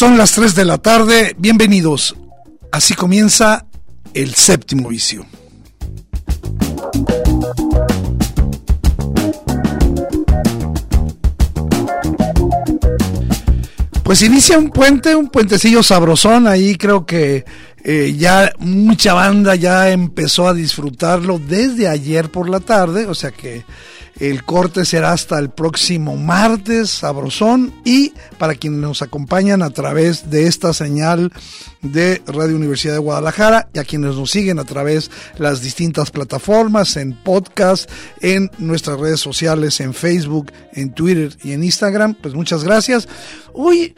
Son las 3 de la tarde, bienvenidos. Así comienza el séptimo vicio. Pues inicia un puente, un puentecillo sabrosón, ahí creo que eh, ya mucha banda ya empezó a disfrutarlo desde ayer por la tarde, o sea que el corte será hasta el próximo martes, sabrosón. Y para quienes nos acompañan a través de esta señal de Radio Universidad de Guadalajara y a quienes nos siguen a través de las distintas plataformas, en podcast, en nuestras redes sociales, en Facebook, en Twitter y en Instagram, pues muchas gracias. Hoy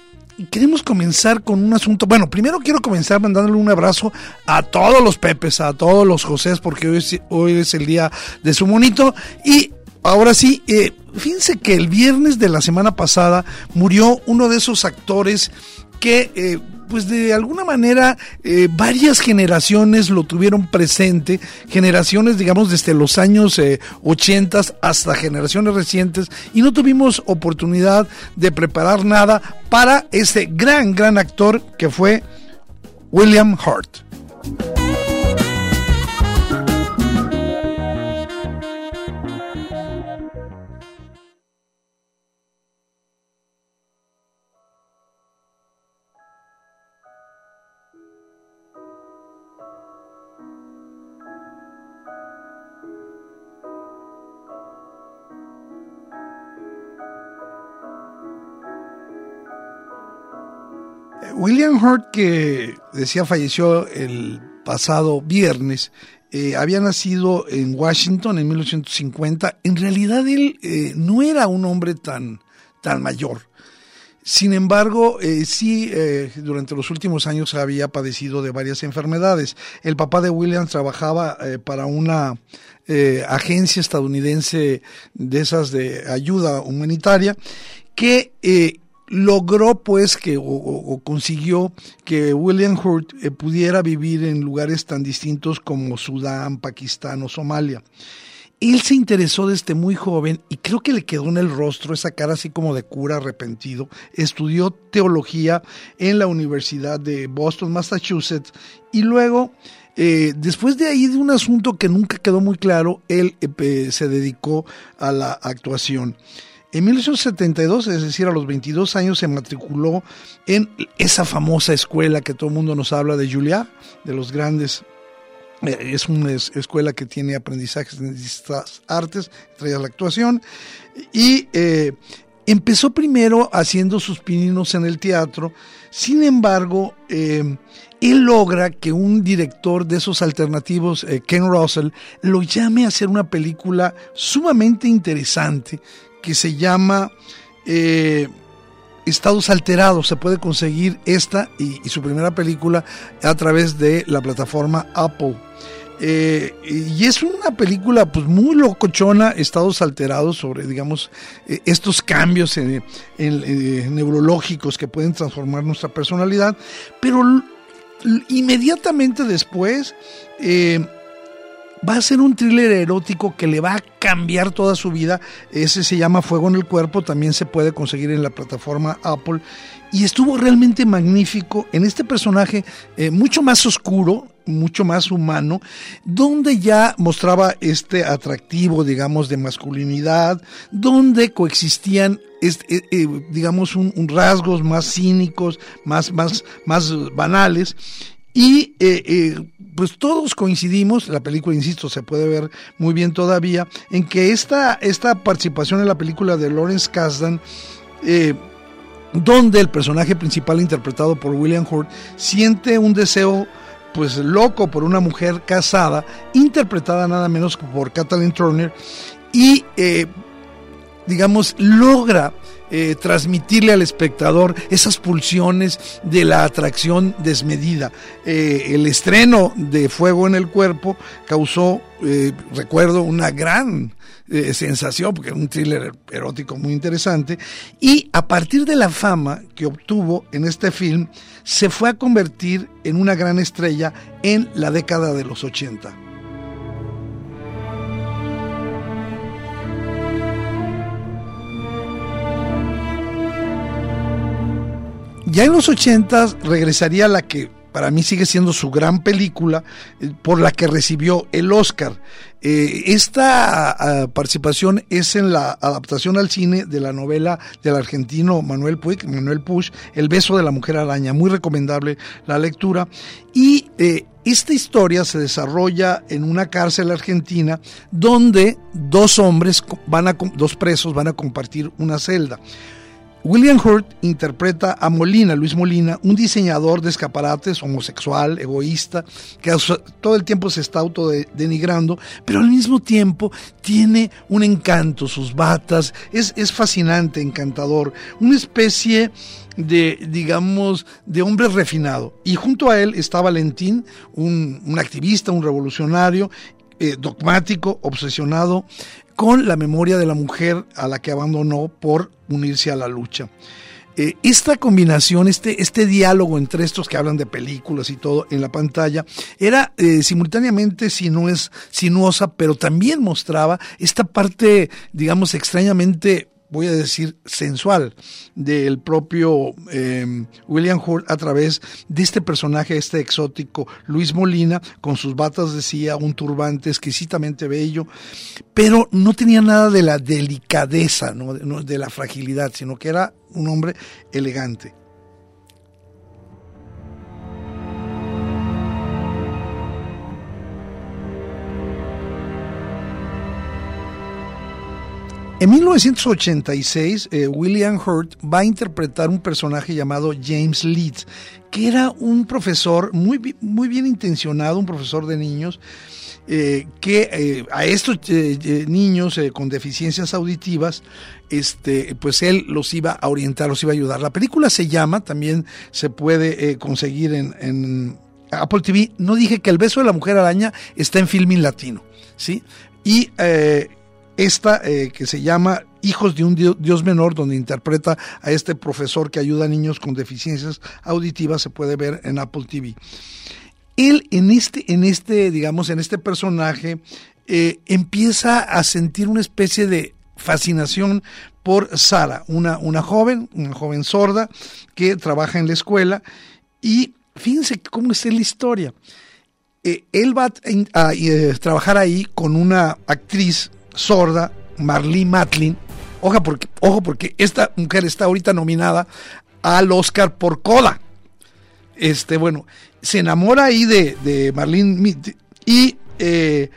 queremos comenzar con un asunto. Bueno, primero quiero comenzar mandándole un abrazo a todos los Pepes, a todos los Josés, porque hoy es, hoy es el día de su monito. Y Ahora sí, eh, fíjense que el viernes de la semana pasada murió uno de esos actores que, eh, pues de alguna manera, eh, varias generaciones lo tuvieron presente, generaciones, digamos, desde los años 80 hasta generaciones recientes, y no tuvimos oportunidad de preparar nada para ese gran, gran actor que fue William Hurt. William Hurt, que decía falleció el pasado viernes, eh, había nacido en Washington en 1850. En realidad él eh, no era un hombre tan, tan mayor. Sin embargo, eh, sí, durante los últimos años había padecido de varias enfermedades. El papá de William trabajaba para una agencia estadounidense de esas de ayuda humanitaria que logró pues que o, consiguió que William Hurt eh, pudiera vivir en lugares tan distintos como Sudán, Pakistán o Somalia. Él se interesó desde muy joven y creo que le quedó en el rostro esa cara así como de cura arrepentido. Estudió teología en la Universidad de Boston, Massachusetts y luego eh, después de ahí de un asunto que nunca quedó muy claro, él eh, se dedicó a la actuación. En 1972, es decir, a los 22 años, se matriculó en esa famosa escuela que todo el mundo nos habla de Julia, de los grandes. Eh, es una escuela que tiene aprendizajes en distintas artes, entre ellas la actuación. Y eh, empezó primero haciendo sus pininos en el teatro. Sin embargo, eh, él logra que un director de esos alternativos, Ken Russell, lo llame a hacer una película sumamente interesante que se llama eh, Estados Alterados. Se puede conseguir esta y, su primera película a través de la plataforma Apple. Eh, y es una película pues muy locochona, estados alterados sobre, digamos, eh, estos cambios neurológicos que pueden transformar nuestra personalidad, pero inmediatamente después va a ser un thriller erótico que le va a cambiar toda su vida. Ese se llama Fuego en el Cuerpo, también se puede conseguir en la plataforma Apple. Y estuvo realmente magnífico en este personaje eh, mucho más oscuro, mucho más humano, donde ya mostraba este atractivo, digamos, de masculinidad, donde coexistían, eh, eh, digamos, un, rasgos más cínicos, más, más, más banales. Y eh, eh, pues todos coincidimos, la película, insisto, se puede ver muy bien todavía, en que esta, esta participación en la película de Lawrence Kasdan, eh, donde el personaje principal interpretado por William Hurt siente un deseo pues loco por una mujer casada, interpretada nada menos por Kathleen Turner, y eh, digamos logra eh, transmitirle al espectador esas pulsiones de la atracción desmedida. Eh, el estreno de Fuego en el Cuerpo causó, recuerdo, una gran sensación, porque era un thriller erótico muy interesante, y a partir de la fama que obtuvo en este film, se fue a convertir en una gran estrella en la década de los 80. Ya en los 80 regresaría la que para mí sigue siendo su gran película, eh, por la que recibió el Oscar. Eh, esta ah, participación es en la adaptación al cine de la novela del argentino Manuel Puig, Manuel Push, El beso de la mujer araña, muy recomendable la lectura. Y eh, esta historia se desarrolla en una cárcel argentina donde dos hombres van a, dos presos van a compartir una celda. William Hurt interpreta a Molina, Luis Molina, un diseñador de escaparates, homosexual, egoísta, que todo el tiempo se está autodenigrando, pero al mismo tiempo tiene un encanto, sus batas, es, es fascinante, encantador, una especie de, digamos, de hombre refinado. Y junto a él está Valentín, un, activista, un revolucionario, eh, dogmático, obsesionado con la memoria de la mujer a la que abandonó por unirse a la lucha. Eh, esta combinación, este, este diálogo entre estos que hablan de películas y todo en la pantalla, era eh, simultáneamente sinuosa, pero también mostraba esta parte, digamos, extrañamente voy a decir, sensual del propio eh, William Hurt a través de este personaje, este exótico Luis Molina, con sus batas decía, un turbante exquisitamente bello, pero no tenía nada de la delicadeza, ¿no? de la fragilidad, sino que era un hombre elegante. En 1986, eh, William Hurt va a interpretar un personaje llamado James Leeds, que era un profesor muy, muy bien intencionado, un profesor de niños, eh, que eh, a estos niños con deficiencias auditivas, este, pues él los iba a orientar, los iba a ayudar. La película se llama, también se puede conseguir en, Apple TV. No dije que El beso de la mujer araña está en filming latino, ¿sí? Y esta eh, que se llama Hijos de un Dios Menor, donde interpreta a este profesor que ayuda a niños con deficiencias auditivas, se puede ver en Apple TV. Él en este, en este digamos, en este personaje, eh, empieza a sentir una especie de fascinación por Sara, una, una joven, una joven sorda que trabaja en la escuela y fíjense cómo es la historia. Eh, él va a, a trabajar ahí con una actriz sorda, Marlee Matlin. Ojo porque, ojo porque esta mujer está ahorita nominada al Oscar por Coda. Este, bueno, se enamora ahí de, de Marlene y eh,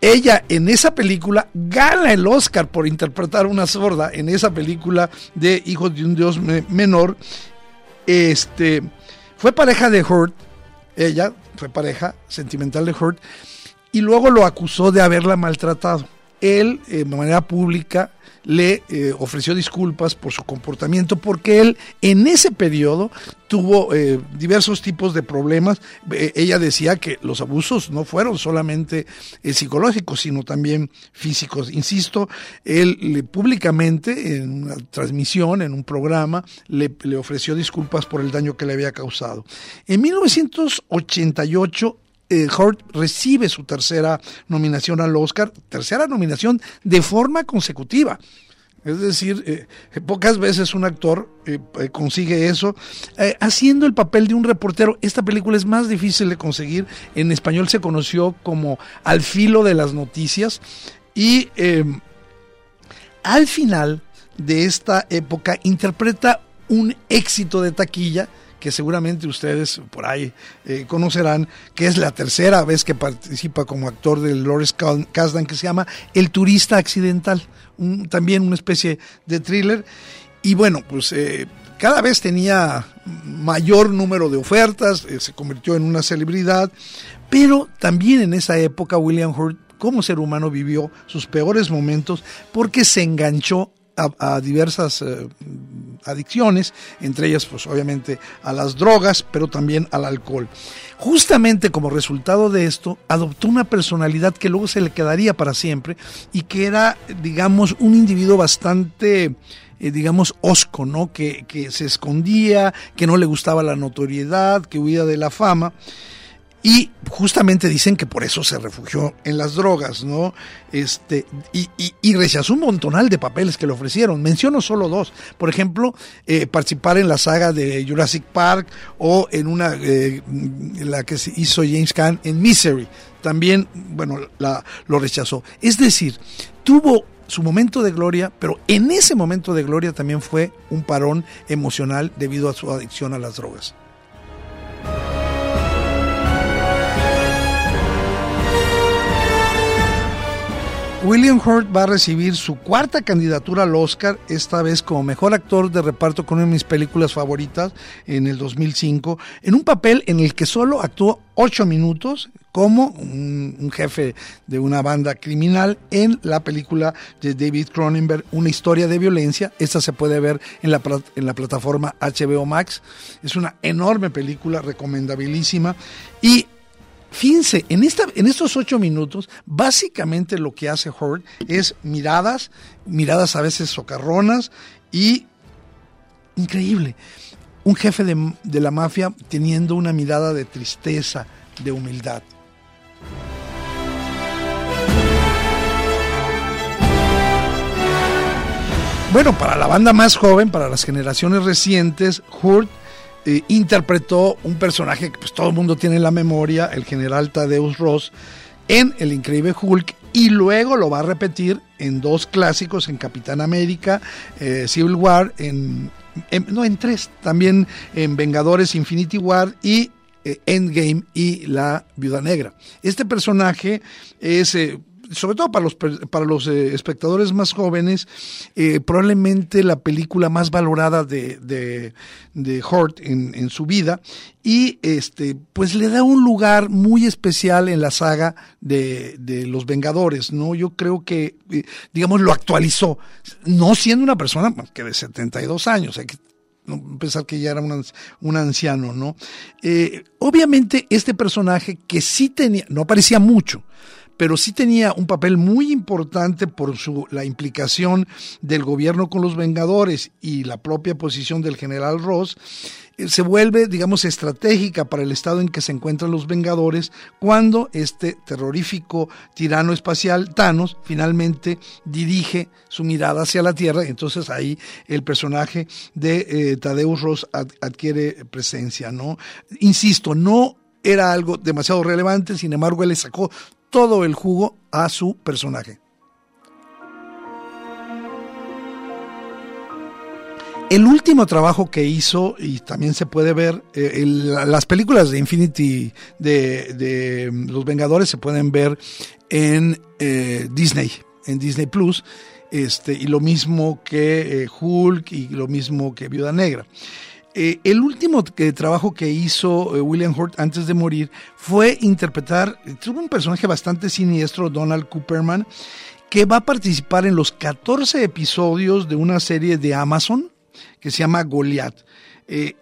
ella en esa película gana el Oscar por interpretar una sorda en esa película de Hijos de un Dios menor. Este fue pareja de Hurt, ella fue pareja sentimental de Hurt, y luego lo acusó de haberla maltratado él eh, de manera pública le eh, ofreció disculpas por su comportamiento porque él en ese periodo tuvo eh, diversos tipos de problemas. ella decía que los abusos no fueron solamente psicológicos, sino también físicos. Insisto, él públicamente en una transmisión, en un programa, le, le ofreció disculpas por el daño que le había causado. En 1988 eh, Hurt recibe su tercera nominación al Oscar, tercera nominación de forma consecutiva. Es decir, eh, pocas veces un actor eh, consigue eso. haciendo el papel de un reportero, esta película es más difícil de conseguir. En español se conoció como Al filo de las noticias. Y al final de esta época interpreta un éxito de taquilla que seguramente ustedes por ahí eh, conocerán, que es la tercera vez que participa como actor de Lawrence Kasdan, que se llama El turista accidental, también una especie de thriller. y bueno, pues eh, cada vez tenía mayor número de ofertas, eh, se convirtió en una celebridad, pero también en esa época William Hurt como ser humano vivió sus peores momentos porque se enganchó a, diversas adicciones, entre ellas pues obviamente a las drogas, pero también al alcohol. Justamente como resultado de esto, adoptó una personalidad que luego se le quedaría para siempre y que era, digamos, un individuo bastante... Eh, digamos, osco, ¿no? Que, que se escondía, que no le gustaba la notoriedad, que huía de la fama. Y justamente dicen que por eso se refugió en las drogas, ¿no? Este, y, rechazó un montonal de papeles que le ofrecieron. Menciono solo dos. Por ejemplo, eh, participar en la saga de Jurassic Park o en una, eh, la que se hizo James Caan en Misery. También, bueno, la, lo rechazó. Es decir, tuvo su momento de gloria, pero en ese momento de gloria también fue un parón emocional debido a su adicción a las drogas. William Hurt va a recibir su cuarta candidatura al Oscar, esta vez como mejor actor de reparto con una de mis películas favoritas en el 2005, en un papel en el que solo actuó ocho minutos como un, jefe de una banda criminal en la película de David Cronenberg, Una historia de violencia. Esta se puede ver en la, en la plataforma HBO Max. Es una enorme película, recomendabilísima. Y Fíjense, en, esta, en estos ocho minutos, básicamente lo que hace Hurt es miradas, miradas a veces socarronas y increíble. Un jefe de, de la mafia teniendo una mirada de tristeza, de humildad. Bueno, para la banda más joven, para las generaciones recientes, Hurt eh, interpretó un personaje que pues, todo el mundo tiene en la memoria, el general Tadeusz Ross, en El Increíble Hulk y luego lo va a repetir en dos clásicos, en Capitán América, eh, Civil War, en, no, en tres, también en Vengadores Infinity War y eh, Endgame y La Viuda Negra. Este personaje es sobre todo para los, para los eh, espectadores más jóvenes, eh, probablemente la película más valorada de, de, de Hort en, en, su vida y este pues le da un lugar muy especial en la saga de, de los Vengadores, ¿no? Yo creo que, eh, digamos, lo actualizó, no siendo una persona que de 72 años, hay que pensar que ya era un, un anciano, ¿no? obviamente este personaje que sí tenía, no aparecía mucho, pero sí tenía un papel muy importante por su, la implicación del gobierno con los Vengadores y la propia posición del general Ross, eh, se vuelve, digamos, estratégica para el estado en que se encuentran los Vengadores cuando este terrorífico tirano espacial, Thanos, finalmente dirige su mirada hacia la Tierra. Entonces ahí el personaje de eh, Tadeusz Ross adquiere presencia, ¿no? Insisto, no era algo demasiado relevante, sin embargo él le sacó todo el jugo a su personaje. El último trabajo que hizo, y también se puede ver, eh, las películas de Infinity de, Los Vengadores se pueden ver en eh, Disney, en Disney Plus, este, y lo mismo que eh, Hulk y lo mismo que Viuda Negra. Eh, el último trabajo que hizo eh, William Hurt antes de morir fue interpretar, tuvo un personaje bastante siniestro, Donald Cooperman, que va a participar en los 14 episodios de una serie de Amazon que se llama Goliath. Eh,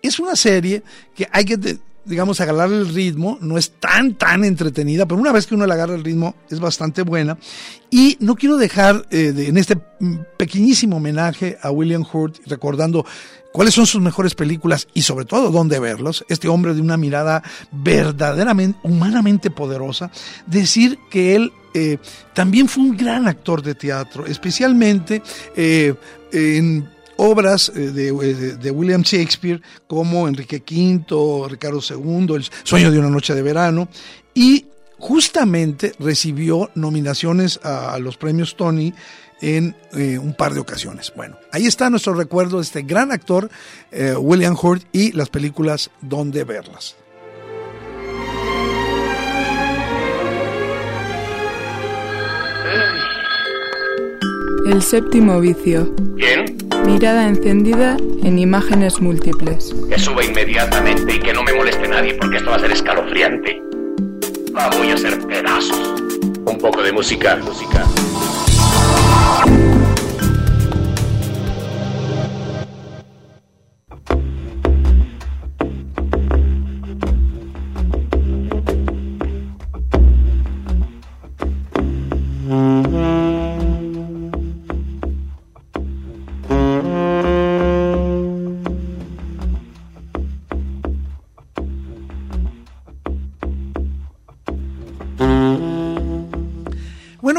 es una serie que hay que, digamos, agarrar el ritmo, no es tan, tan entretenida, pero una vez que uno le agarra el ritmo es bastante buena. Y no quiero dejar en este pequeñísimo homenaje a William Hurt, recordando cuáles son sus mejores películas y sobre todo dónde verlos. Este hombre de una mirada verdaderamente, humanamente poderosa, decir que él eh, también fue un gran actor de teatro, especialmente eh, en obras eh, de, de, William Shakespeare como Enrique V, Ricardo II, El sueño de una noche de verano y justamente recibió nominaciones a los premios Tony en eh, un par de ocasiones. Bueno, ahí está nuestro recuerdo de este gran actor, eh, William Hurt, y las películas Donde verlas. El séptimo vicio. ¿Quién? Mirada encendida en imágenes múltiples. Que suba inmediatamente y que no me moleste nadie porque esto va a ser escalofriante. La voy a hacer pedazos. Un poco de música, música.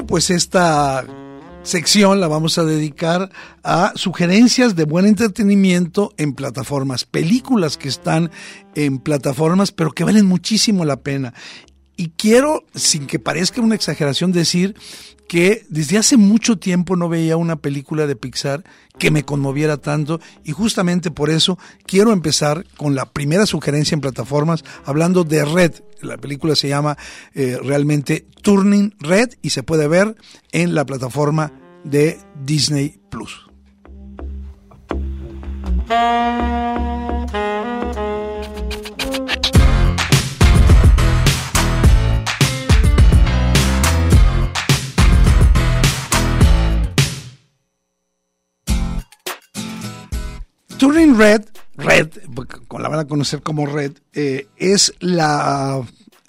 Pues esta sección la vamos a dedicar a sugerencias de buen entretenimiento en plataformas, películas que están en plataformas pero que valen muchísimo la pena. Y quiero, sin que parezca una exageración, decir que desde hace mucho tiempo no veía una película de Pixar que me conmoviera tanto y justamente por eso quiero empezar con la primera sugerencia en plataformas hablando de Red. La película se llama eh, realmente Turning Red y se puede ver en la plataforma de Disney Plus. Turning Red, Red, con la van a conocer como Red, eh, es la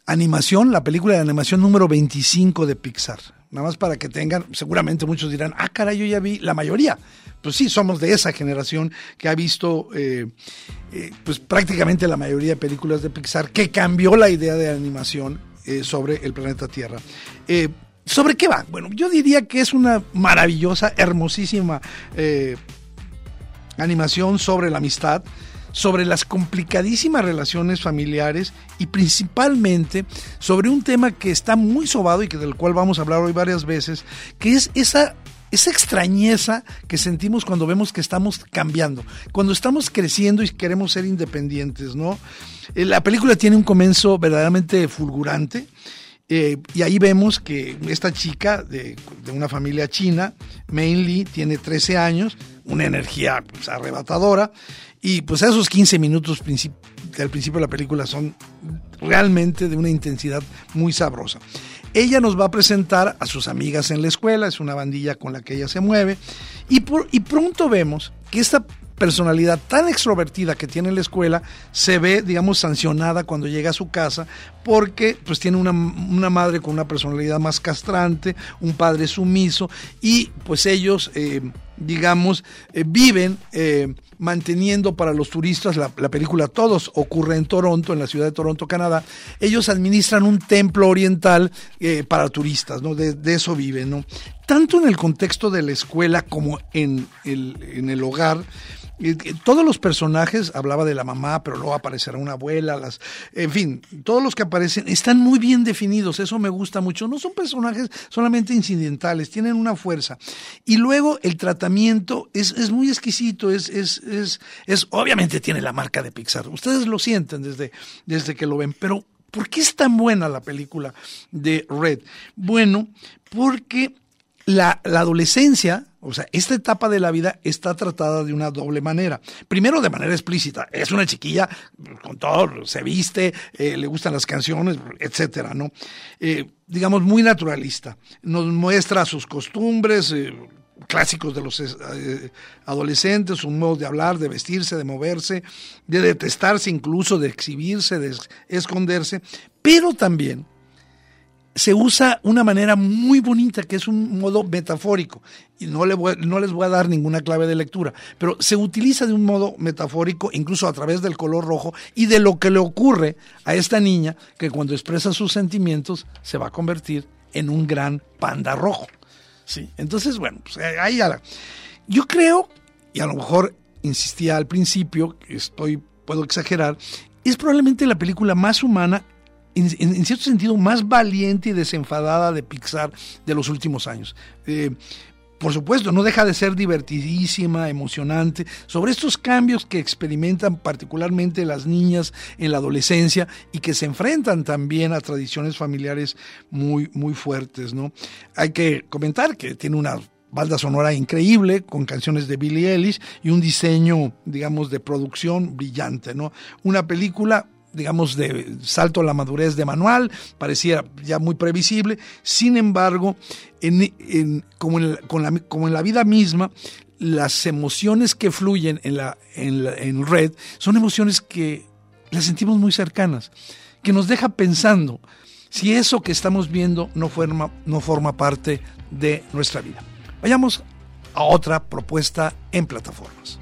animación, la película de animación número 25 de Pixar. Nada más para que tengan, seguramente muchos dirán, ah, caray, yo ya vi la mayoría. Pues sí, somos de esa generación que ha visto eh, eh, pues prácticamente la mayoría de películas de Pixar, que cambió la idea de animación sobre el planeta Tierra. ¿Sobre qué va? Bueno, yo diría que es una maravillosa, hermosísima animación sobre la amistad, sobre las complicadísimas relaciones familiares y principalmente sobre un tema que está muy sobado y que del cual vamos a hablar hoy varias veces, que es esa esa extrañeza que sentimos cuando vemos que estamos cambiando, cuando estamos creciendo y queremos ser independientes, ¿no? Eh, la película tiene un comienzo verdaderamente fulgurante. Eh, y ahí vemos que esta chica de, de una familia china, Mainly, tiene 13 años, una energía pues, arrebatadora. Y pues esos 15 minutos del principio de la película son realmente de una intensidad muy sabrosa. Ella nos va a presentar a sus amigas en la escuela, es una bandilla con la que ella se mueve, y, por, y pronto vemos que esta personalidad tan extrovertida que tiene en la escuela se ve, digamos, sancionada cuando llega a su casa porque pues tiene una, madre con una personalidad más castrante, un padre sumiso y pues ellos, eh, digamos, eh, viven eh, manteniendo para los turistas, la, película Todos ocurre en Toronto, en la ciudad de Toronto, Canadá, ellos administran un templo oriental para turistas, ¿no? De, de, eso viven, ¿no? Tanto en el contexto de la escuela como en el, en el hogar, todos los personajes, hablaba de la mamá, pero luego aparecerá una abuela, las, en fin, todos los que aparecen están muy bien definidos, eso me gusta mucho. No son personajes solamente incidentales, tienen una fuerza. Y luego el tratamiento es, es muy exquisito, es, es, es, es, obviamente tiene la marca de Pixar. Ustedes lo sienten desde, desde que lo ven, pero ¿por qué es tan buena la película de Red? Bueno, porque la, la adolescencia o sea, esta etapa de la vida está tratada de una doble manera. Primero, de manera explícita. Es una chiquilla con todo, se viste, eh, le gustan las canciones, etcétera, ¿no? Eh, digamos, muy naturalista. Nos muestra sus costumbres, eh, clásicos de los adolescentes, un modo de hablar, de vestirse, de moverse, de detestarse incluso, de exhibirse, de esconderse, pero también se usa una manera muy bonita, que es un modo metafórico. Y no, le no les voy a dar ninguna clave de lectura, pero se utiliza de un modo metafórico, incluso a través del color rojo, y de lo que le ocurre a esta niña, que cuando expresa sus sentimientos se va a convertir en un gran panda rojo. ¿Sí? Entonces, bueno, pues eh, ahí ya. Yo creo, y a lo mejor insistía al principio, estoy, puedo exagerar, es probablemente la película más humana en, cierto sentido, más valiente y desenfadada de Pixar de los últimos años. Eh, por supuesto, no deja de ser divertidísima, emocionante, sobre estos cambios que experimentan particularmente las niñas en la adolescencia y que se enfrentan también a tradiciones familiares muy, muy fuertes, ¿no? Hay que comentar que tiene una banda sonora increíble con canciones de Billie Ellis y un diseño, digamos, de producción brillante, ¿no? Una película digamos, de salto a la madurez de manual, parecía ya muy previsible. Sin embargo, en, como, en como, en la, vida misma, las emociones que fluyen en, la, en, en Red son emociones que las sentimos muy cercanas, que nos deja pensando si eso que estamos viendo no forma, no forma parte de nuestra vida. Vayamos a otra propuesta en plataformas.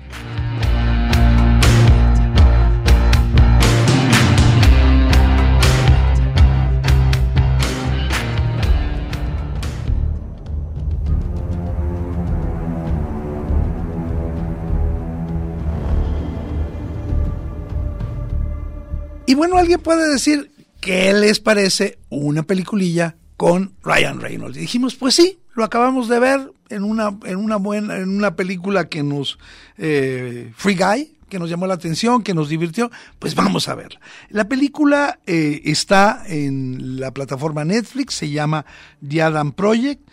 Y bueno, alguien puede decir, ¿qué les parece una peliculilla con Ryan Reynolds? Y dijimos, pues sí, lo acabamos de ver en una, en una buena, en una película que nos, eh, Free Guy, que nos llamó la atención, que nos divirtió, pues vamos a verla. La película eh, está en la plataforma Netflix, se llama The Adam Project.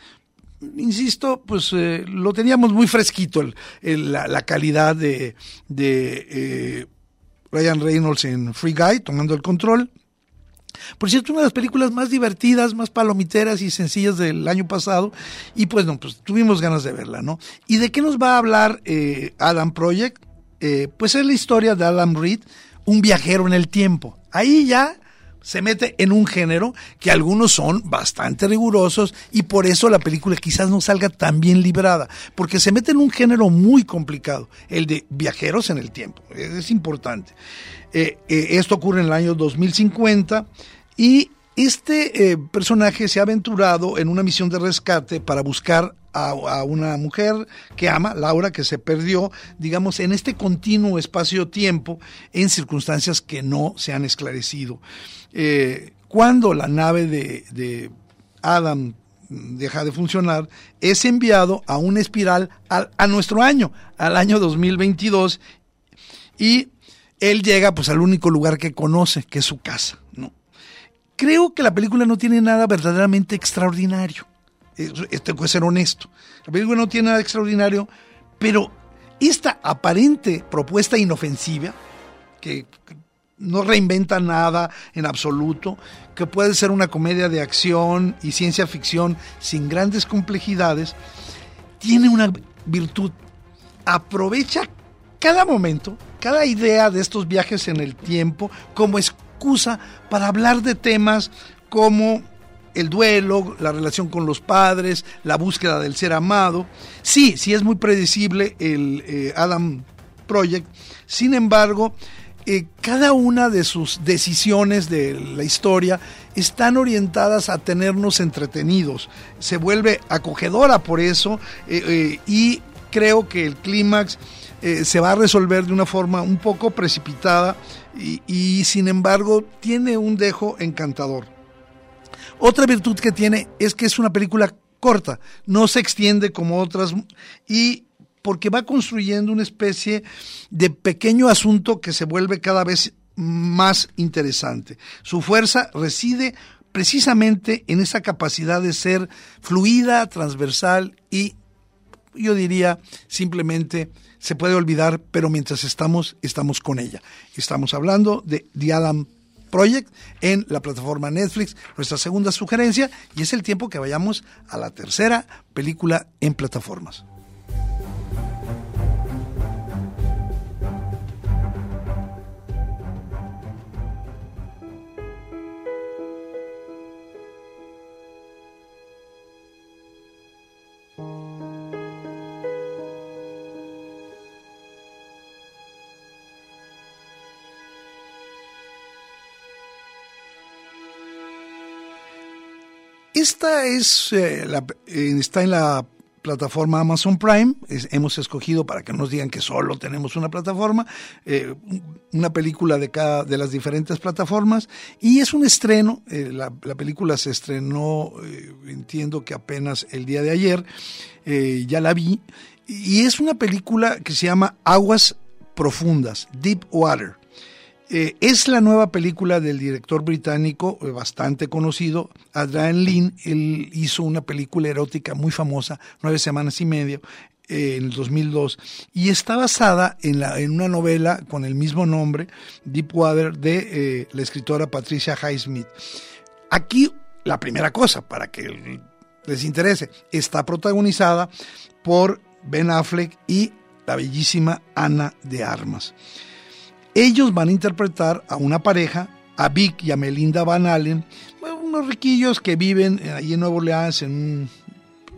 Insisto, pues eh, lo teníamos muy fresquito, la, calidad de, de Ryan Reynolds en Free Guy, tomando el control. Por cierto, una de las películas más divertidas, más palomiteras y sencillas del año pasado. Y pues no, pues tuvimos ganas de verla, ¿no? ¿Y de qué nos va a hablar eh, Adam Project? Eh, pues es la historia de Adam Reed, un viajero en el tiempo. Ahí ya se mete en un género que algunos son bastante rigurosos y por eso la película quizás no salga tan bien librada, porque se mete en un género muy complicado, el de viajeros en el tiempo, es importante. Eh, eh, esto ocurre en el año 2050 y este eh, personaje se ha aventurado en una misión de rescate para buscar a, una mujer que ama, Laura, que se perdió, digamos, en este continuo espacio-tiempo en circunstancias que no se han esclarecido. Eh, cuando la nave de, Adam deja de funcionar, es enviado a una espiral a, nuestro año, al año 2022, y él llega pues al único lugar que conoce, que es su casa. ¿no? Creo que la película no tiene nada verdaderamente extraordinario. Esto puede ser honesto. La película no tiene nada extraordinario, pero esta aparente propuesta inofensiva, que no reinventa nada en absoluto, que puede ser una comedia de acción y ciencia ficción sin grandes complejidades, tiene una virtud. Aprovecha cada momento, cada idea de estos viajes en el tiempo como excusa para hablar de temas como el duelo, la relación con los padres, la búsqueda del ser amado. Sí, sí es muy predecible el eh, Adam Project. Sin embargo, eh, cada una de sus decisiones de la historia están orientadas a tenernos entretenidos. Se vuelve acogedora por eso eh, y creo que el clímax se va a resolver de una forma un poco precipitada y sin embargo tiene un dejo encantador. Otra virtud que tiene es que es una película corta, no se extiende como otras y porque va construyendo una especie de pequeño asunto que se vuelve cada vez más interesante. Su fuerza reside precisamente en esa capacidad de ser fluida, transversal y yo diría simplemente se puede olvidar, pero mientras estamos, estamos con ella. Estamos hablando de The Adam Project en la plataforma Netflix, nuestra segunda sugerencia, y es el tiempo que vayamos a la tercera película en plataformas. Esta es eh, eh, está en la plataforma Amazon Prime. hemos escogido para que nos digan que solo tenemos una plataforma, eh, una película de cada de las diferentes plataformas y es un estreno. La, película se estrenó, entiendo que apenas el día de ayer. ya la vi y es una película que se llama Aguas Profundas, Deep Water. Eh, es la nueva película del director británico eh, bastante conocido, Adrian Lin. Él hizo una película erótica muy famosa, Nueve Semanas y Medio, eh, en el 2002, y está basada en una novela con el mismo nombre, Deepwater, de la escritora Patricia Highsmith. Aquí, la primera cosa, para que les interese, está protagonizada por Ben Affleck y la bellísima Ana de Armas. Ellos van a interpretar a una pareja, a Vic y a Melinda Van Allen, unos riquillos que viven ahí en Nuevo Orleans en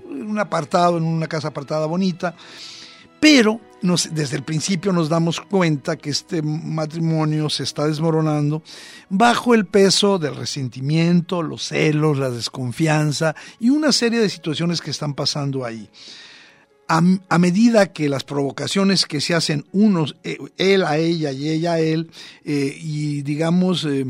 un, apartado, en una casa apartada bonita, pero desde el principio nos damos cuenta que este matrimonio se está desmoronando bajo el peso del resentimiento, los celos, la desconfianza y una serie de situaciones que están pasando ahí a, medida que las provocaciones que se hacen unos, eh, él a ella y ella a él, eh, y digamos, eh,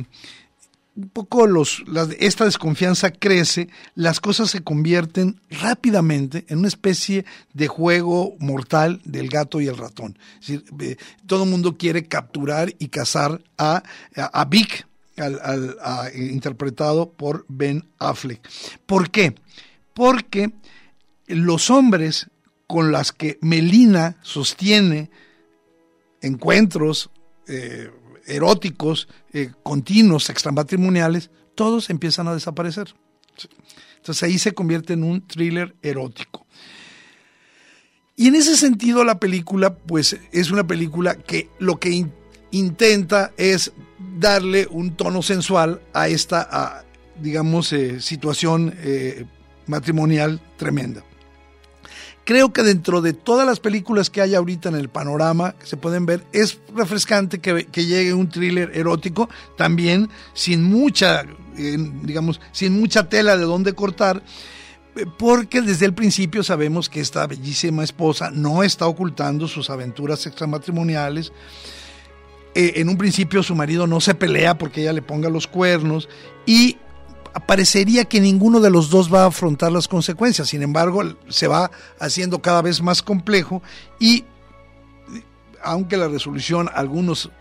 un poco los, esta desconfianza crece, las cosas se convierten rápidamente en una especie de juego mortal del gato y el ratón. Es decir, todo el mundo quiere capturar y cazar a, a, Vic, interpretado por Ben Affleck. ¿Por qué? Porque los hombres con las que Melina sostiene encuentros eh, eróticos, eh, continuos, extramatrimoniales, todos empiezan a desaparecer. Entonces ahí se convierte en un thriller erótico. Y en ese sentido la película, pues es una película que lo que intenta es darle un tono sensual a esta, digamos, eh, situación matrimonial tremenda. Creo que dentro de todas las películas que hay ahorita en el panorama que se pueden ver, es refrescante que, llegue un thriller erótico, también sin mucha, digamos, sin mucha tela de dónde cortar, porque desde el principio sabemos que esta bellísima esposa no está ocultando sus aventuras extramatrimoniales. Eh, en un principio su marido no se pelea porque ella le ponga los cuernos y parecería que ninguno de los dos va a afrontar las consecuencias. Sin embargo, se va haciendo cada vez más complejo y aunque la resolución algunos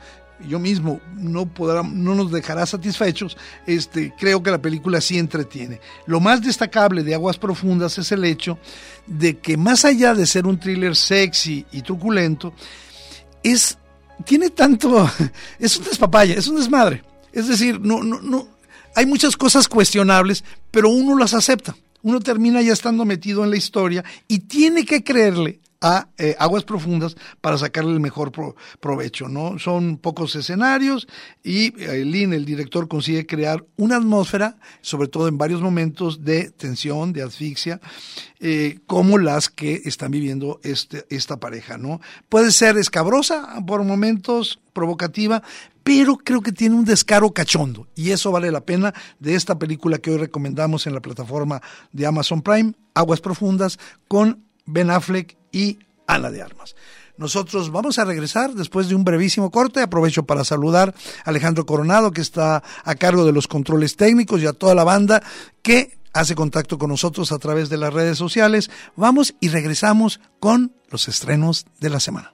yo mismo no podrá, no nos dejará satisfechos, este, creo que la película sí entretiene. Lo más destacable de Aguas Profundas es el hecho de que más allá de ser un thriller sexy y truculento, es, tiene tanto, es un despapaya, es un desmadre. Es decir, no, no, no, hay muchas cosas cuestionables, pero uno las acepta. Uno termina ya estando metido en la historia y tiene que creerle a eh, aguas profundas para sacarle el mejor provecho, ¿no? Son pocos escenarios y eh, Lin, el director, consigue crear una atmósfera, sobre todo en varios momentos de tensión, de asfixia, eh, como las que están viviendo este, esta pareja, ¿no? Puede ser escabrosa por momentos, provocativa, pero creo que tiene un descaro cachondo y eso vale la pena de esta película que hoy recomendamos en la plataforma de Amazon Prime, Aguas Profundas, con Ben Affleck y Ana de Armas. Nosotros vamos a regresar después de un brevísimo corte. Aprovecho para saludar a Alejandro Coronado, que está a cargo de los controles técnicos, y a toda la banda que hace contacto con nosotros a través de las redes sociales. Vamos y regresamos con los estrenos de la semana.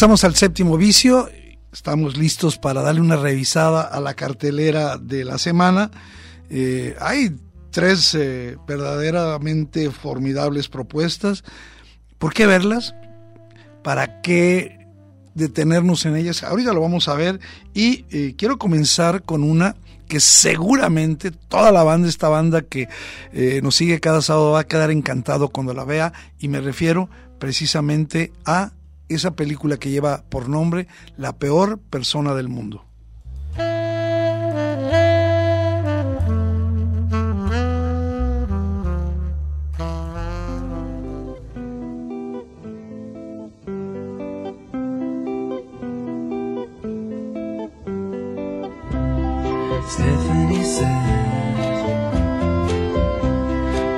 regresamos al séptimo vicio. Estamos listos para darle una revisada a la cartelera de la semana. Eh, hay tres eh, verdaderamente formidables propuestas. ¿Por qué verlas? ¿Para qué detenernos en ellas? Ahorita lo vamos a ver y eh, quiero comenzar con una que seguramente toda la banda, esta banda que nos sigue cada sábado va a quedar encantado cuando la vea y me refiero precisamente a esa película que lleva por nombre La peor persona del mundo. Stephanie says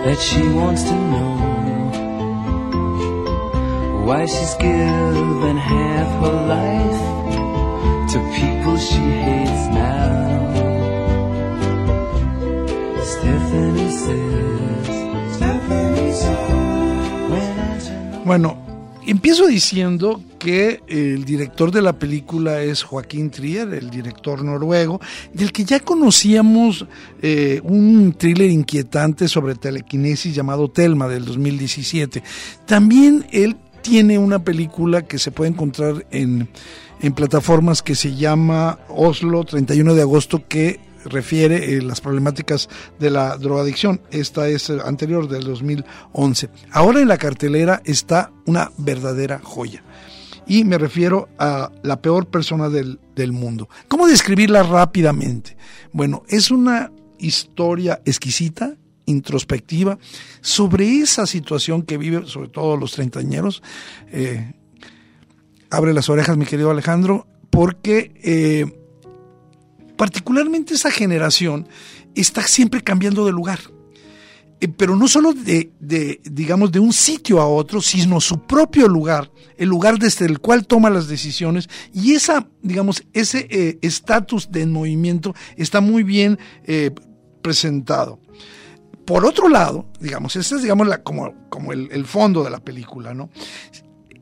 that she wants to know why she's given half bueno, empiezo diciendo que el director de la película es Joaquín Trier, el director noruego, del que ya conocíamos eh, un thriller inquietante sobre telequinesis llamado Telma del 2017. También él tiene una película que se puede encontrar en, plataformas que se llama Oslo 31 de agosto que refiere eh, las problemáticas de la drogadicción. Esta es anterior del 2011. Ahora en la cartelera está una verdadera joya. Y me refiero a la peor persona del, del mundo. ¿Cómo describirla rápidamente? Bueno, es una historia exquisita, introspectiva sobre esa situación que vive, sobre todo los treintañeros. Eh, abre las orejas, mi querido Alejandro, porque eh, particularmente esa generación está siempre cambiando de lugar. Eh, pero no solo de, digamos, de un sitio a otro, sino su propio lugar, el lugar desde el cual toma las decisiones, y esa, digamos, ese estatus de movimiento está muy bien presentado. Por otro lado, digamos, ese es digamos, como, como el, fondo de la película, ¿no?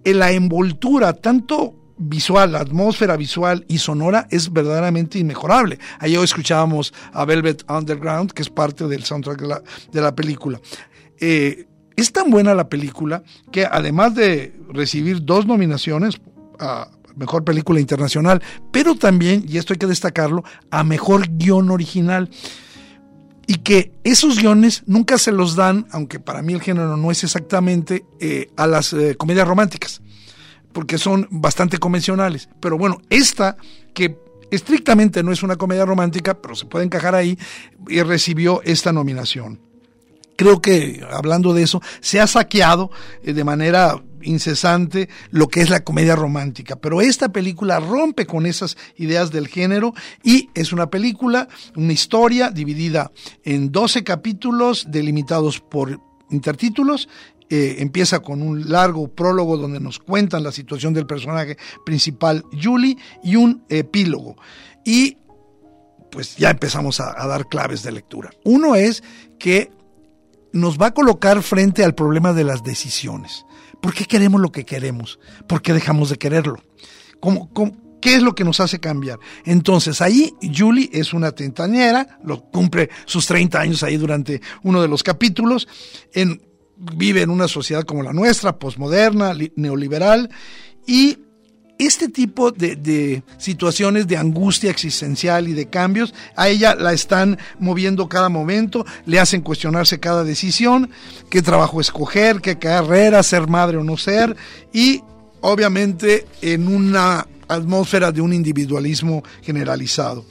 En la envoltura, tanto visual, la atmósfera visual y sonora es verdaderamente inmejorable. Ayer escuchábamos a Velvet Underground, que es parte del soundtrack de la, película. Eh, es tan buena la película que además de recibir dos nominaciones a Mejor Película Internacional, pero también, y esto hay que destacarlo, a Mejor Guión Original y que esos guiones nunca se los dan, aunque para mí el género no es exactamente, eh, a las eh, comedias románticas, porque son bastante convencionales. Pero bueno, esta que estrictamente no es una comedia romántica, pero se puede encajar ahí, y recibió esta nominación. Creo que, hablando de eso, se ha saqueado eh, de manera incesante lo que es la comedia romántica. Pero esta película rompe con esas ideas del género y es una película, una historia dividida en 12 capítulos delimitados por intertítulos eh, empieza con un largo prólogo donde nos cuentan la situación del personaje principal, Julie, y un epílogo. Y pues ya empezamos a, dar claves de lectura. Uno es que nos va a colocar frente al problema de las decisiones. ¿Por qué queremos lo que queremos? ¿Por qué dejamos de quererlo? ¿Cómo, qué es lo que nos hace cambiar? Entonces, ahí Julie es una treintañera, lo cumple sus 30 años ahí durante uno de los capítulos, vive en una sociedad como la nuestra, posmoderna, neoliberal, y este tipo de, situaciones de angustia existencial y de cambios, a ella la están moviendo cada momento, le hacen cuestionarse cada decisión, qué trabajo escoger, qué carrera, ser madre o no ser, y obviamente en una atmósfera de un individualismo generalizado.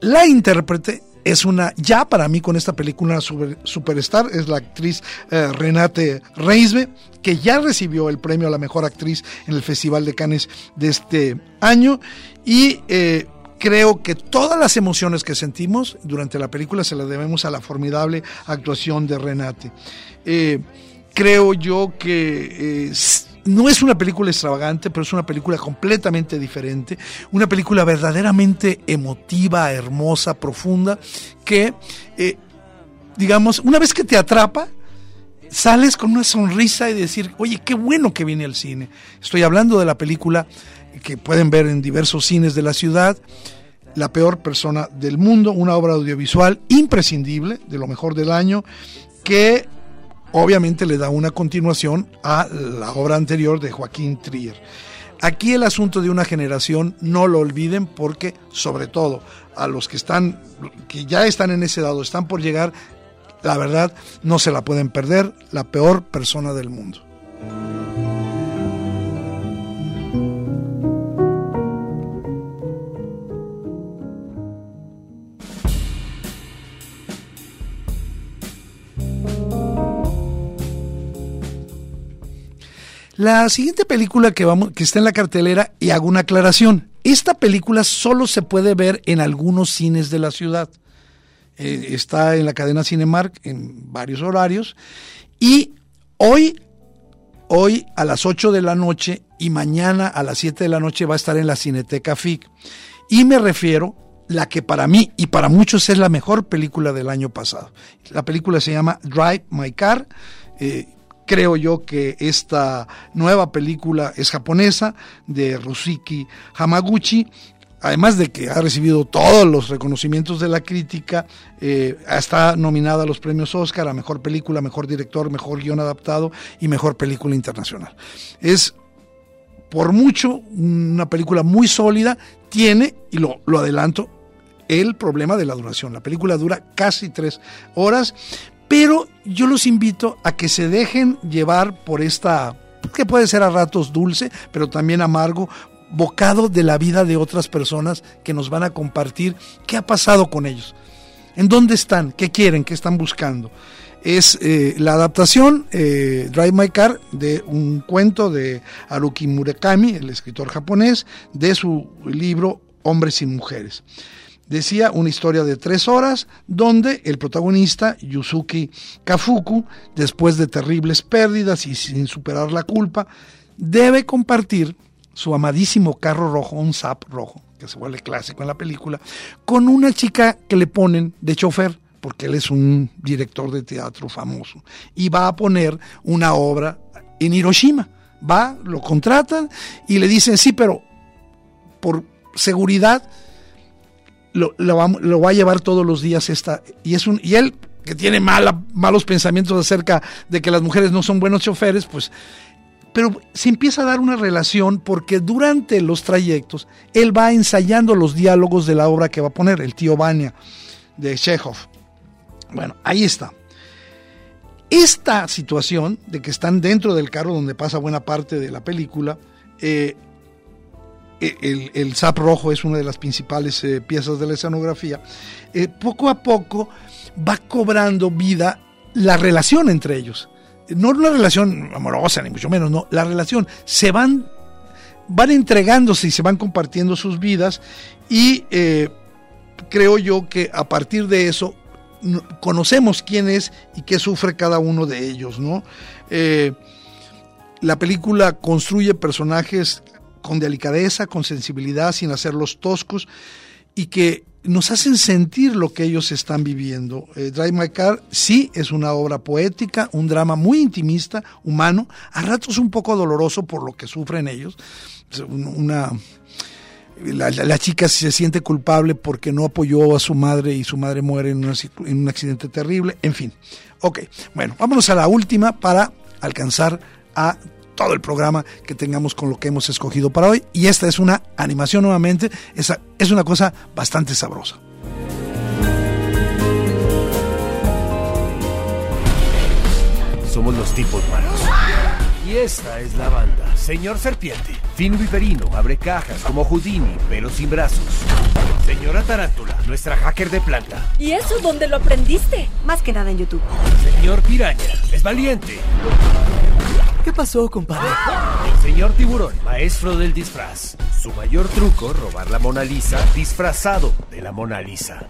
La intérprete es una, ya para mí con esta película super, superstar, es la actriz eh, Renate Reisbe, que ya recibió el premio a la mejor actriz en el Festival de Cannes de este año y eh, creo que todas las emociones que sentimos durante la película se las debemos a la formidable actuación de Renate. Eh, creo yo que no es una película extravagante, pero es una película completamente diferente, una película verdaderamente emotiva, hermosa, profunda, que, eh, digamos, una vez que te atrapa, sales con una sonrisa y decir, oye, qué bueno que viene al cine. Estoy hablando de la película que pueden ver en diversos cines de la ciudad, La peor persona del mundo, una obra audiovisual imprescindible, de lo mejor del año, que obviamente le da una continuación a la obra anterior de Joaquín Trier. Aquí el asunto de una generación no lo olviden porque sobre todo a los que están que ya están en ese dado, están por llegar, la verdad no se la pueden perder, la peor persona del mundo. La siguiente película que, vamos, que está en la cartelera, y hago una aclaración, esta película solo se puede ver en algunos cines de la ciudad. Eh, está en la cadena Cinemark en varios horarios. Y hoy, hoy a las 8 de la noche y mañana a las 7 de la noche va a estar en la Cineteca FIC. Y me refiero la que para mí y para muchos es la mejor película del año pasado. La película se llama Drive My Car. Eh, Creo yo que esta nueva película es japonesa de Rusiki Hamaguchi. Además de que ha recibido todos los reconocimientos de la crítica, eh, está nominada a los premios Oscar a Mejor Película, Mejor Director, Mejor Guión Adaptado y Mejor Película Internacional. Es por mucho una película muy sólida, tiene, y lo, lo adelanto, el problema de la duración. La película dura casi tres horas, pero yo los invito a que se dejen llevar por esta, que puede ser a ratos dulce, pero también amargo, bocado de la vida de otras personas que nos van a compartir qué ha pasado con ellos, en dónde están, qué quieren, qué están buscando. Es eh, la adaptación eh, Drive My Car de un cuento de Haruki Murakami, el escritor japonés, de su libro Hombres y Mujeres decía una historia de tres horas donde el protagonista, Yusuki Kafuku, después de terribles pérdidas y sin superar la culpa, debe compartir su amadísimo carro rojo, un Zap rojo, que se vuelve clásico en la película, con una chica que le ponen de chofer, porque él es un director de teatro famoso, y va a poner una obra en Hiroshima. Va, lo contratan y le dicen, sí, pero por seguridad lo, va, a llevar todos los días esta y es un y él que tiene malos pensamientos acerca de que las mujeres no son buenos choferes, pues pero se empieza a dar una relación porque durante los trayectos él va ensayando los diálogos de la obra que va a poner, el tío Vania de Chekhov. Bueno, ahí está. Esta situación de que están dentro del carro donde pasa buena parte de la película, eh, el, zap rojo es una de las principales eh, piezas de la escenografía, eh, poco a poco va cobrando vida la relación entre ellos. No una relación amorosa, ni mucho menos, no, la relación. Se van, van entregándose y se van compartiendo sus vidas y eh, creo yo que a partir de eso conocemos quién es y qué sufre cada uno de ellos, ¿no? la película construye personajes con delicadeza, con sensibilidad, sin hacerlos toscos y que nos hacen sentir lo que ellos están viviendo. Eh, Drive My Car sí es una obra poética, un drama muy intimista, humano, a ratos un poco doloroso por lo que sufren ellos. Una, la, chica se siente culpable porque no apoyó a su madre y su madre muere en, en un accidente terrible. En fin, ok, bueno, vámonos a la última para alcanzar a todo el programa que tengamos con lo que hemos escogido para hoy. Y esta es una animación nuevamente, esa es una cosa bastante sabrosa. Somos los tipos malos. Y esta es la banda. Señor Serpiente, Fin Viperino, abre cajas como Houdini, pero sin brazos. Señora Tarántula, nuestra hacker de planta. ¿Y eso dónde lo aprendiste? Más que nada en YouTube. Señor Piraña, es valiente. ¿Qué pasó, compadre? El señor Tiburón, maestro del disfraz. Su mayor truco, robar la Mona Lisa disfrazado de la Mona Lisa.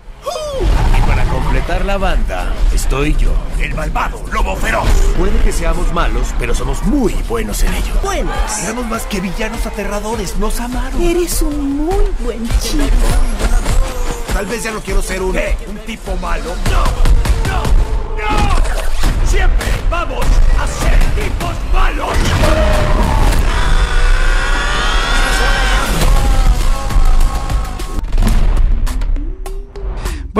Y para completar la banda, estoy yo, el malvado lobo feroz. Puede que seamos malos, pero somos muy buenos en ello. Buenos. Éramos más que villanos aterradores, nos amaron. Eres un muy buen chico. Tal vez ya no quiero ser un, ¿un tipo malo. No, no, no.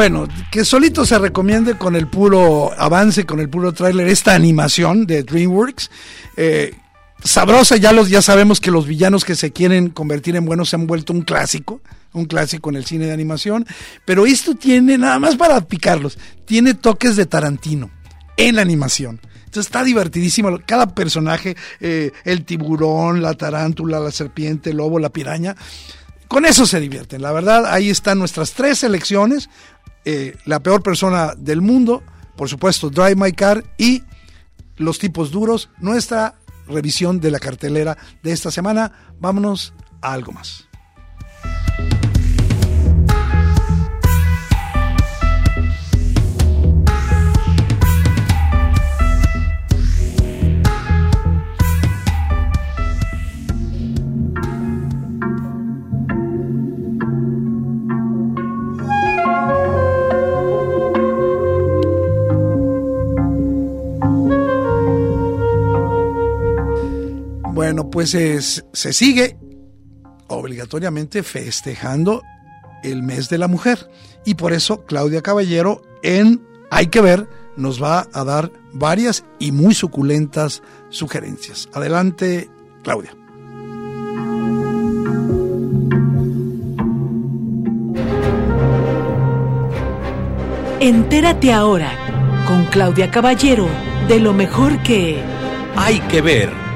Bueno, que solito se recomiende con el puro avance, con el puro tráiler, esta animación de DreamWorks. Eh, sabrosa, ya, los, ya sabemos que los villanos que se quieren convertir en buenos se han vuelto un clásico, un clásico en el cine de animación, pero esto tiene, nada más para picarlos, tiene toques de Tarantino en la animación. Entonces está divertidísimo. Cada personaje, eh, el tiburón, la tarántula, la serpiente, el lobo, la piraña, con eso se divierten. La verdad, ahí están nuestras tres selecciones. Eh, la peor persona del mundo, por supuesto, Drive My Car y Los tipos duros, nuestra revisión de la cartelera de esta semana. Vámonos a algo más. Bueno, pues se sigue obligatoriamente festejando el mes de la mujer. Y por eso Claudia Caballero en Hay que ver nos va a dar varias y muy suculentas sugerencias. Adelante, Claudia. Entérate ahora con Claudia Caballero de lo mejor que hay que ver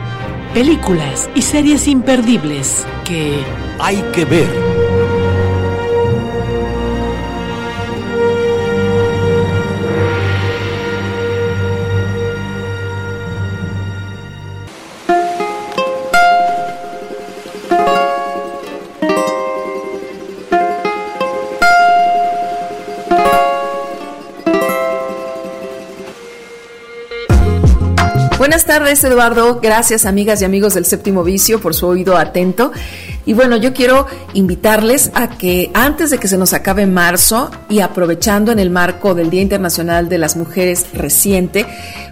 películas y series imperdibles que hay que ver. Tardes, Eduardo. Gracias, amigas y amigos del séptimo vicio, por su oído atento. Y bueno, yo quiero invitarles a que antes de que se nos acabe marzo y aprovechando en el marco del Día Internacional de las Mujeres reciente,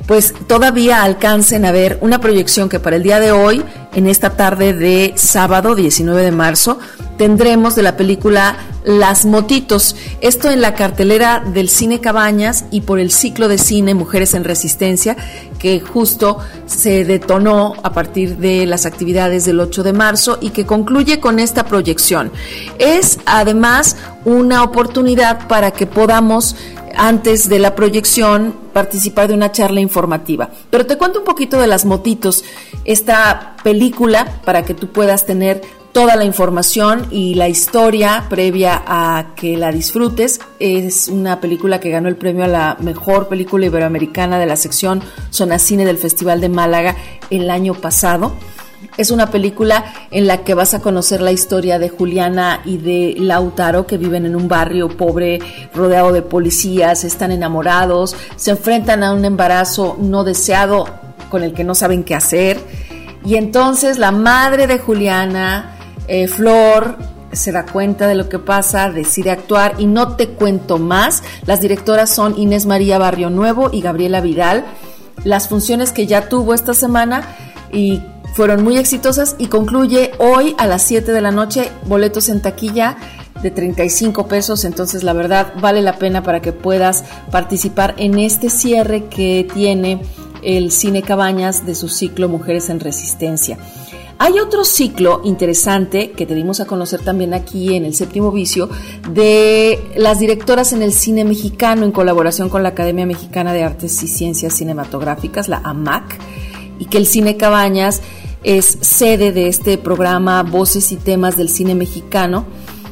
pues todavía alcancen a ver una proyección que para el día de hoy, en esta tarde de sábado 19 de marzo, tendremos de la película Las Motitos. Esto en la cartelera del Cine Cabañas y por el ciclo de cine Mujeres en Resistencia, que justo se detonó a partir de las actividades del 8 de marzo y que concluye con esta proyección. Es además una oportunidad para que podamos antes de la proyección participar de una charla informativa. Pero te cuento un poquito de las motitos, esta película para que tú puedas tener toda la información y la historia previa a que la disfrutes. Es una película que ganó el premio a la mejor película iberoamericana de la sección Zona Cine del Festival de Málaga el año pasado. Es una película en la que vas a conocer la historia de Juliana y de Lautaro que viven en un barrio pobre rodeado de policías, están enamorados, se enfrentan a un embarazo no deseado con el que no saben qué hacer. Y entonces la madre de Juliana, eh, Flor, se da cuenta de lo que pasa, decide actuar y no te cuento más. Las directoras son Inés María Barrio Nuevo y Gabriela Vidal. Las funciones que ya tuvo esta semana y fueron muy exitosas y concluye hoy a las 7 de la noche, boletos en taquilla de 35 pesos, entonces la verdad vale la pena para que puedas participar en este cierre que tiene el Cine Cabañas de su ciclo Mujeres en Resistencia. Hay otro ciclo interesante que te dimos a conocer también aquí en el séptimo vicio de las directoras en el cine mexicano en colaboración con la Academia Mexicana de Artes y Ciencias Cinematográficas, la AMAC, y que el Cine Cabañas es sede de este programa Voces y Temas del Cine Mexicano.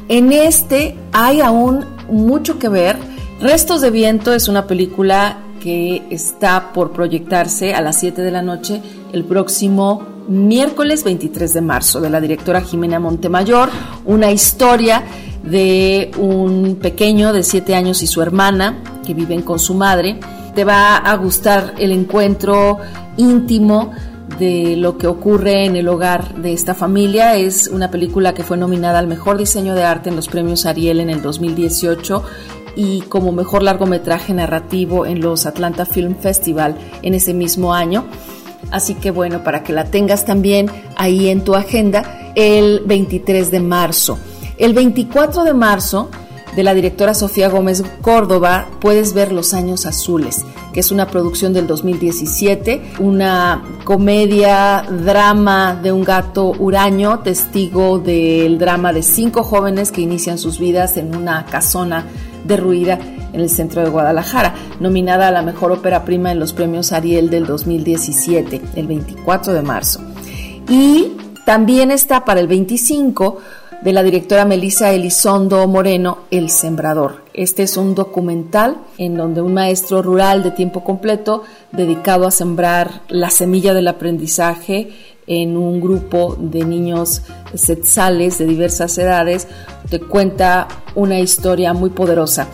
En este hay aún mucho que ver. Restos de Viento es una película que está por proyectarse a las 7 de la noche el próximo miércoles 23 de marzo de la directora Jimena Montemayor, una historia de un pequeño de 7 años y su hermana que viven con su madre. Te va a gustar el encuentro íntimo de lo que ocurre en el hogar de esta familia. Es una película que fue nominada al mejor diseño de arte en los premios Ariel en el 2018 y como mejor largometraje narrativo en los Atlanta Film Festival en ese mismo año. Así que bueno, para que la tengas también ahí en tu agenda el 23 de marzo. El 24 de marzo de la directora Sofía Gómez Córdoba, puedes ver Los Años Azules, que es una producción del 2017, una comedia, drama de un gato huraño, testigo del drama de cinco jóvenes que inician sus vidas en una casona derruida en el centro de Guadalajara, nominada a la mejor ópera prima en los premios Ariel del 2017, el 24 de marzo. Y también está para el 25 de la directora Melissa Elizondo Moreno, El Sembrador. Este es un documental en donde un maestro rural de tiempo completo dedicado a sembrar la semilla del aprendizaje en un grupo de niños setzales de diversas edades, te cuenta una historia muy poderosa.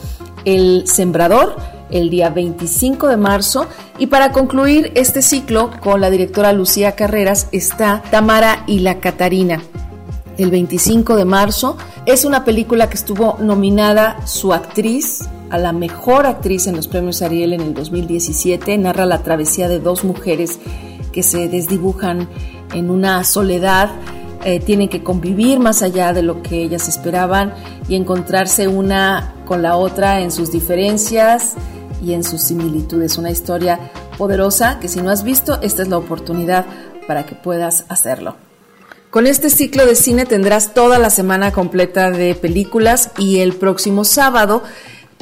El Sembrador, el día 25 de marzo. Y para concluir este ciclo con la directora Lucía Carreras está Tamara y la Catarina el 25 de marzo. Es una película que estuvo nominada su actriz a la mejor actriz en los premios Ariel en el 2017. Narra la travesía de dos mujeres que se desdibujan en una soledad. Eh, tienen que convivir más allá de lo que ellas esperaban y encontrarse una con la otra en sus diferencias y en sus similitudes. Una historia poderosa que si no has visto, esta es la oportunidad para que puedas hacerlo. Con este ciclo de cine tendrás toda la semana completa de películas y el próximo sábado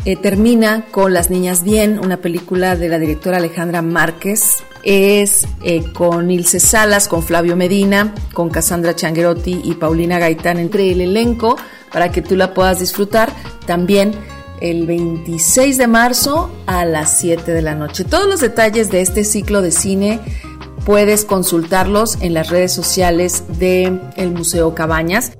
eh, termina con Las Niñas Bien, una película de la directora Alejandra Márquez. Es eh, con Ilse Salas, con Flavio Medina, con Cassandra Changuerotti y Paulina Gaitán entre el elenco para que tú la puedas disfrutar. También el 26 de marzo a las 7 de la noche. Todos los detalles de este ciclo de cine puedes consultarlos en las redes sociales del el Museo Cabañas.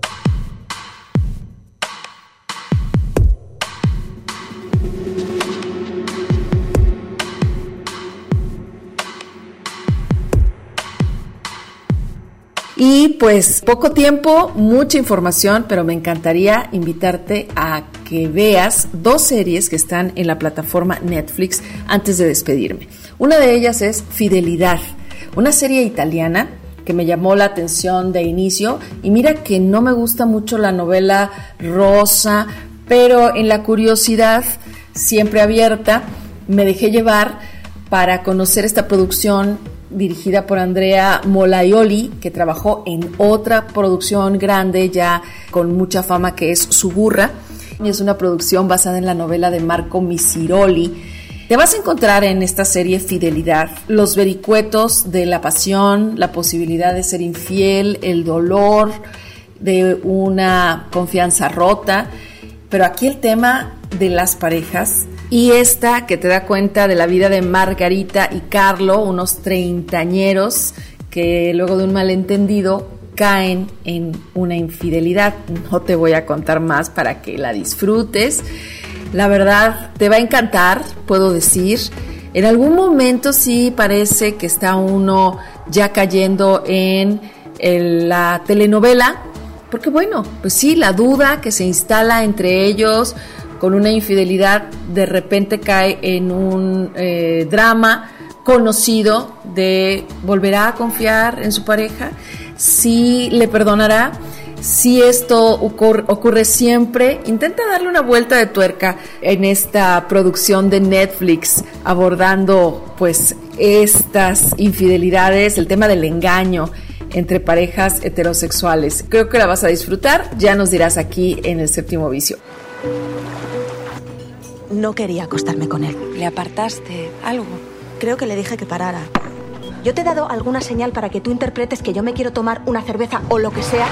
Pues poco tiempo, mucha información, pero me encantaría invitarte a que veas dos series que están en la plataforma Netflix antes de despedirme. Una de ellas es Fidelidad una serie italiana que me llamó la atención de inicio y mira que no me gusta mucho la novela rosa, pero en la curiosidad siempre abierta me dejé llevar para conocer esta producción dirigida por Andrea Molaioli, que trabajó en otra producción grande ya con mucha fama que es Suburra. Es una producción basada en la novela de Marco Misiroli te vas a encontrar en esta serie fidelidad, los vericuetos de la pasión, la posibilidad de ser infiel, el dolor de una confianza rota, pero aquí el tema de las parejas y esta que te da cuenta de la vida de Margarita y Carlo, unos treintañeros que luego de un malentendido caen en una infidelidad. No te voy a contar más para que la disfrutes. La verdad, te va a encantar, puedo decir. En algún momento sí parece que está uno ya cayendo en la telenovela, porque bueno, pues sí, la duda que se instala entre ellos con una infidelidad de repente cae en un eh, drama conocido de volverá a confiar en su pareja, sí le perdonará si esto ocurre, siempre, intenta darle una vuelta de tuerca en esta producción de Netflix abordando pues estas infidelidades, el tema del engaño entre parejas heterosexuales. Creo que la vas a disfrutar, ya nos dirás aquí en el séptimo vicio. No quería acostarme con él. ¿Le apartaste algo? Creo que le dije que parara. Yo te he dado alguna señal para que tú interpretes que yo me quiero tomar una cerveza o lo que sea.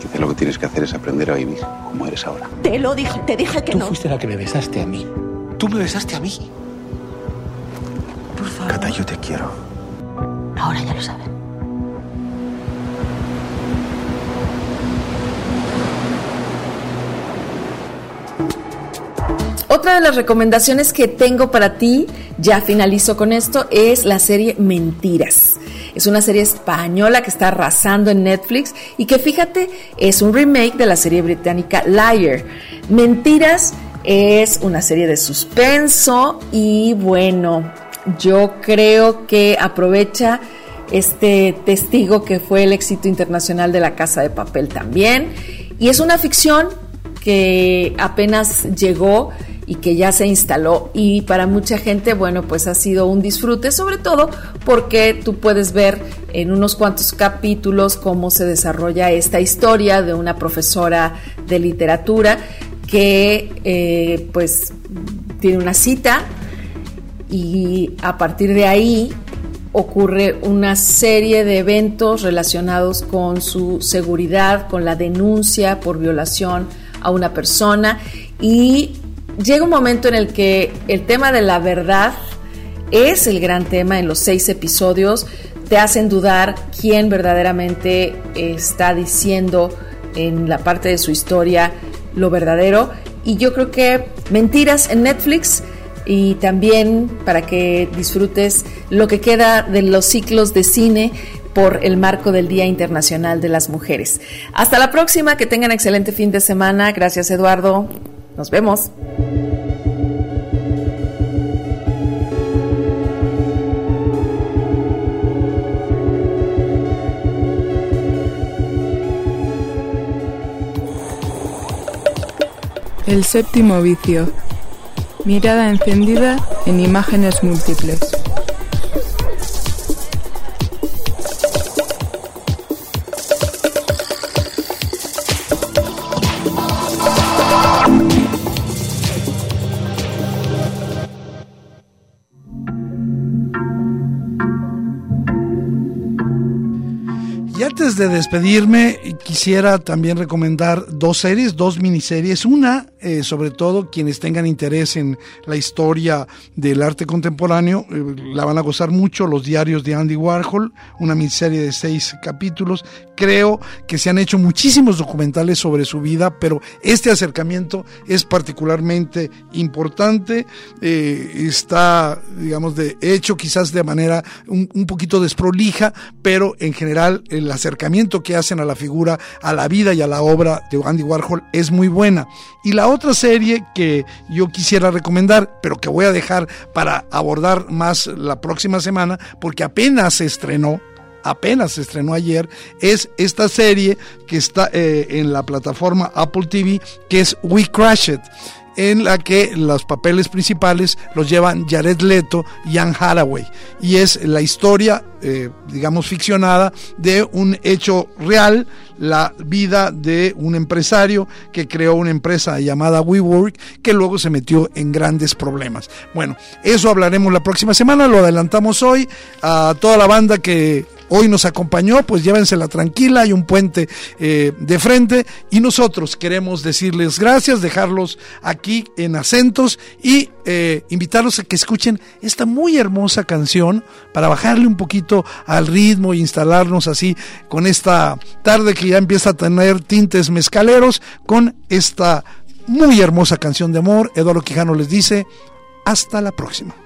Quizá lo que tienes que hacer es aprender a vivir como eres ahora. Te lo dije, te dije que no. Tú fuiste la que me besaste a mí. Tú me besaste a mí. Por favor. Cata, yo te quiero. Ahora ya lo saben. Otra de las recomendaciones que tengo para ti, ya finalizo con esto, es la serie Mentiras. Es una serie española que está arrasando en Netflix y que fíjate, es un remake de la serie británica Liar. Mentiras es una serie de suspenso y bueno, yo creo que aprovecha este testigo que fue el éxito internacional de la Casa de Papel también. Y es una ficción que apenas llegó y que ya se instaló. Y para mucha gente, bueno, pues ha sido un disfrute, sobre todo porque tú puedes ver en unos cuantos capítulos cómo se desarrolla esta historia de una profesora de literatura que eh, pues tiene una cita y a partir de ahí ocurre una serie de eventos relacionados con su seguridad, con la denuncia por violación a una persona y llega un momento en el que el tema de la verdad es el gran tema en los seis episodios, te hacen dudar quién verdaderamente está diciendo en la parte de su historia lo verdadero. Y yo creo que Mentiras en Netflix y también para que disfrutes lo que queda de los ciclos de cine por el marco del Día Internacional de las Mujeres. Hasta la próxima, que tengan excelente fin de semana. Gracias Eduardo. Nos vemos. El séptimo vicio. Mirada encendida en imágenes múltiples. De despedirme, quisiera también recomendar dos series, dos miniseries. Una, eh, sobre todo, quienes tengan interés en la historia del arte contemporáneo, eh, la van a gozar mucho, Los diarios de Andy Warhol, una miniserie de seis capítulos. Creo que se han hecho muchísimos documentales sobre su vida, pero este acercamiento es particularmente importante. Eh, está, digamos, de hecho quizás de manera un, un poquito desprolija, pero en general el acercamiento que hacen a la figura, a la vida y a la obra de Andy Warhol es muy buena. Y la otra serie que yo quisiera recomendar, pero que voy a dejar para abordar más la próxima semana, porque apenas se estrenó, apenas se estrenó ayer, es esta serie que está eh, en la plataforma Apple TV, que es We Crashed en la que los papeles principales los llevan Jared Leto y Anne Hathaway. Y es la historia, eh, digamos, ficcionada de un hecho real, la vida de un empresario que creó una empresa llamada WeWork, que luego se metió en grandes problemas. Bueno, eso hablaremos la próxima semana, lo adelantamos hoy a toda la banda que hoy nos acompañó, pues llévensela tranquila, hay un puente eh, de frente y nosotros queremos decirles gracias, dejarlos aquí en acentos y eh, invitarlos a que escuchen esta muy hermosa canción para bajarle un poquito al ritmo e instalarnos así con esta tarde que ya empieza a tener tintes mezcaleros con esta muy hermosa canción de amor. Eduardo Quijano les dice, hasta la próxima.